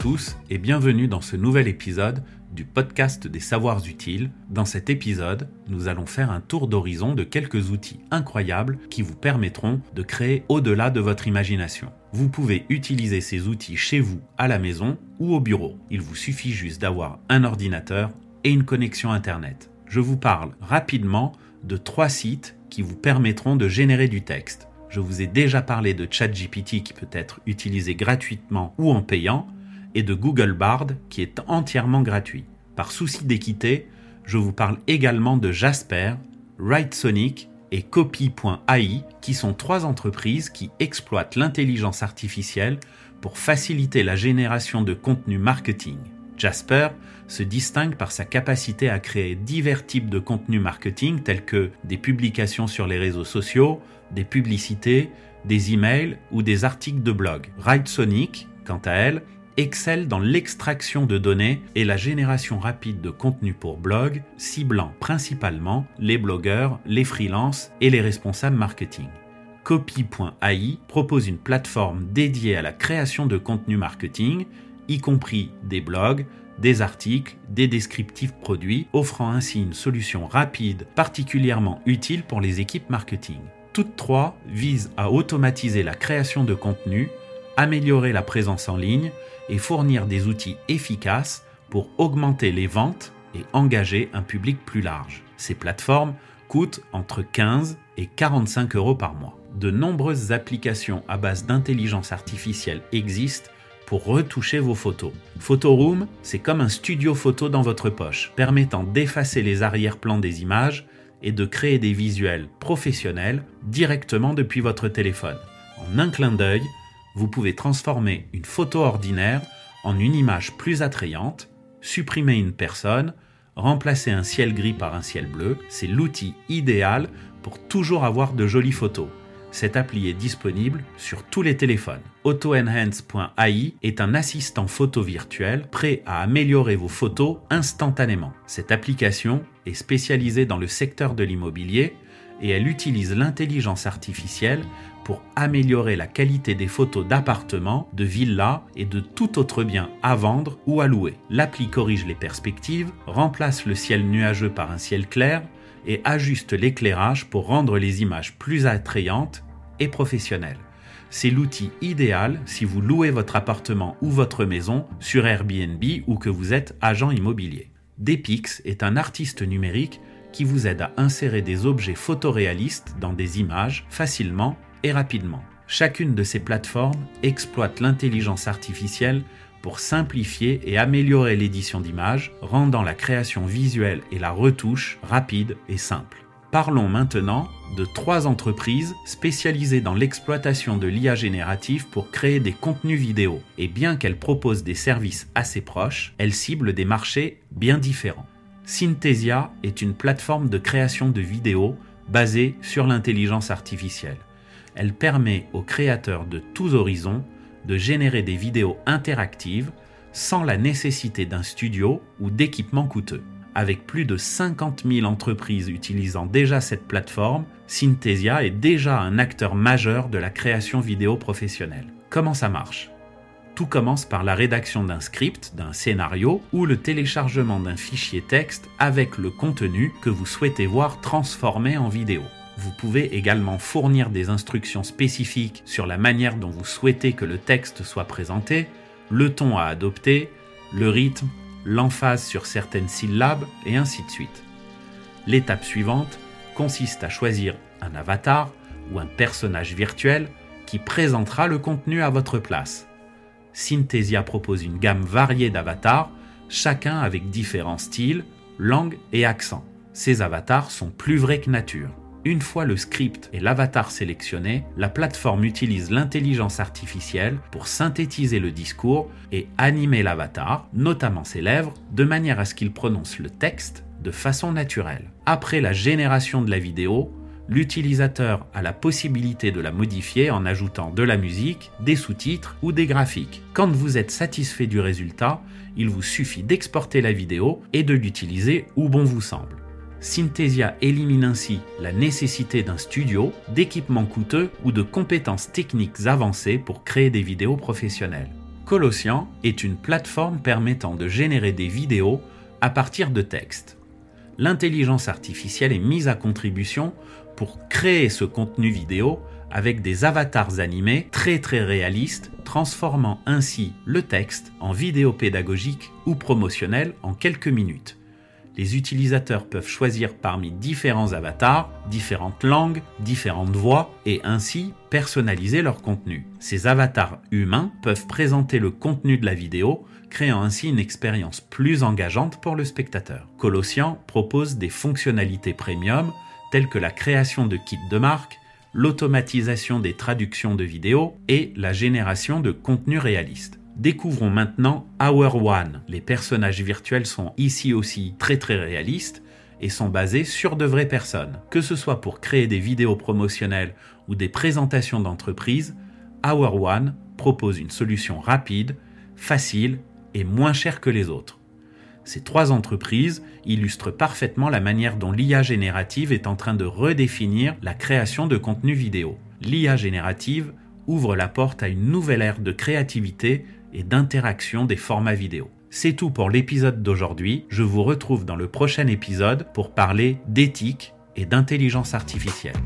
tous et bienvenue dans ce nouvel épisode du podcast des savoirs utiles. Dans cet épisode, nous allons faire un tour d'horizon de quelques outils incroyables qui vous permettront de créer au-delà de votre imagination. Vous pouvez utiliser ces outils chez vous, à la maison ou au bureau. Il vous suffit juste d'avoir un ordinateur et une connexion Internet. Je vous parle rapidement de trois sites qui vous permettront de générer du texte. Je vous ai déjà parlé de ChatGPT qui peut être utilisé gratuitement ou en payant, et de Google Bard qui est entièrement gratuit. Par souci d'équité, je vous parle également de Jasper, WriteSonic et Copy.ai qui sont trois entreprises qui exploitent l'intelligence artificielle pour faciliter la génération de contenu marketing. Jasper se distingue par sa capacité à créer divers types de contenus marketing tels que des publications sur les réseaux sociaux, des publicités, des emails ou des articles de blog. WriteSonic, quant à elle, excelle dans l'extraction de données et la génération rapide de contenu pour blog, ciblant principalement les blogueurs, les freelances et les responsables marketing. Copy.ai propose une plateforme dédiée à la création de contenu marketing, y compris des blogs, des articles, des descriptifs produits, offrant ainsi une solution rapide particulièrement utile pour les équipes marketing. Toutes trois visent à automatiser la création de contenu, améliorer la présence en ligne et fournir des outils efficaces pour augmenter les ventes et engager un public plus large. Ces plateformes coûtent entre 15 et 45 euros par mois. De nombreuses applications à base d'intelligence artificielle existent pour retoucher vos photos. Photoroom, c'est comme un studio photo dans votre poche, permettant d'effacer les arrière-plans des images et de créer des visuels professionnels directement depuis votre téléphone. En un clin d'œil, vous pouvez transformer une photo ordinaire en une image plus attrayante, supprimer une personne, remplacer un ciel gris par un ciel bleu. C'est l'outil idéal pour toujours avoir de jolies photos. Cette appli est disponible sur tous les téléphones. AutoEnhance.ai est un assistant photo virtuel prêt à améliorer vos photos instantanément. Cette application est spécialisée dans le secteur de l'immobilier et elle utilise l'intelligence artificielle pour améliorer la qualité des photos d'appartements, de villas et de tout autre bien à vendre ou à louer. L'appli corrige les perspectives, remplace le ciel nuageux par un ciel clair et ajuste l'éclairage pour rendre les images plus attrayantes et professionnelles. C'est l'outil idéal si vous louez votre appartement ou votre maison sur Airbnb ou que vous êtes agent immobilier. Depix est un artiste numérique qui vous aide à insérer des objets photoréalistes dans des images facilement et rapidement. Chacune de ces plateformes exploite l'intelligence artificielle pour simplifier et améliorer l'édition d'images, rendant la création visuelle et la retouche rapide et simple. Parlons maintenant de trois entreprises spécialisées dans l'exploitation de l'IA générative pour créer des contenus vidéo. Et bien qu'elles proposent des services assez proches, elles ciblent des marchés bien différents. Synthesia est une plateforme de création de vidéos basée sur l'intelligence artificielle. Elle permet aux créateurs de tous horizons de générer des vidéos interactives sans la nécessité d'un studio ou d'équipements coûteux. Avec plus de 50 000 entreprises utilisant déjà cette plateforme, Synthesia est déjà un acteur majeur de la création vidéo professionnelle. Comment ça marche? Tout commence par la rédaction d'un script, d'un scénario ou le téléchargement d'un fichier texte avec le contenu que vous souhaitez voir transformé en vidéo. Vous pouvez également fournir des instructions spécifiques sur la manière dont vous souhaitez que le texte soit présenté, le ton à adopter, le rythme, l'emphase sur certaines syllabes et ainsi de suite. L'étape suivante consiste à choisir un avatar ou un personnage virtuel qui présentera le contenu à votre place. Synthesia propose une gamme variée d'avatars, chacun avec différents styles, langues et accents. Ces avatars sont plus vrais que nature. Une fois le script et l'avatar sélectionnés, la plateforme utilise l'intelligence artificielle pour synthétiser le discours et animer l'avatar, notamment ses lèvres, de manière à ce qu'il prononce le texte de façon naturelle. Après la génération de la vidéo, l'utilisateur a la possibilité de la modifier en ajoutant de la musique, des sous-titres ou des graphiques. Quand vous êtes satisfait du résultat, il vous suffit d'exporter la vidéo et de l'utiliser où bon vous semble. Synthesia élimine ainsi la nécessité d'un studio, d'équipements coûteux ou de compétences techniques avancées pour créer des vidéos professionnelles. Colossian est une plateforme permettant de générer des vidéos à partir de textes. L'intelligence artificielle est mise à contribution pour créer ce contenu vidéo avec des avatars animés très très réalistes, transformant ainsi le texte en vidéo pédagogique ou promotionnelle en quelques minutes. Les utilisateurs peuvent choisir parmi différents avatars, différentes langues, différentes voix et ainsi personnaliser leur contenu. Ces avatars humains peuvent présenter le contenu de la vidéo, créant ainsi une expérience plus engageante pour le spectateur. Colossian propose des fonctionnalités premium telles que la création de kits de marque, l'automatisation des traductions de vidéos et la génération de contenu réaliste. Découvrons maintenant Hour One. Les personnages virtuels sont ici aussi très très réalistes et sont basés sur de vraies personnes. Que ce soit pour créer des vidéos promotionnelles ou des présentations d'entreprise, Hour One propose une solution rapide, facile et moins chère que les autres. Ces trois entreprises illustrent parfaitement la manière dont l'IA générative est en train de redéfinir la création de contenu vidéo. L'IA générative ouvre la porte à une nouvelle ère de créativité et d'interaction des formats vidéo. C'est tout pour l'épisode d'aujourd'hui. Je vous retrouve dans le prochain épisode pour parler d'éthique et d'intelligence artificielle.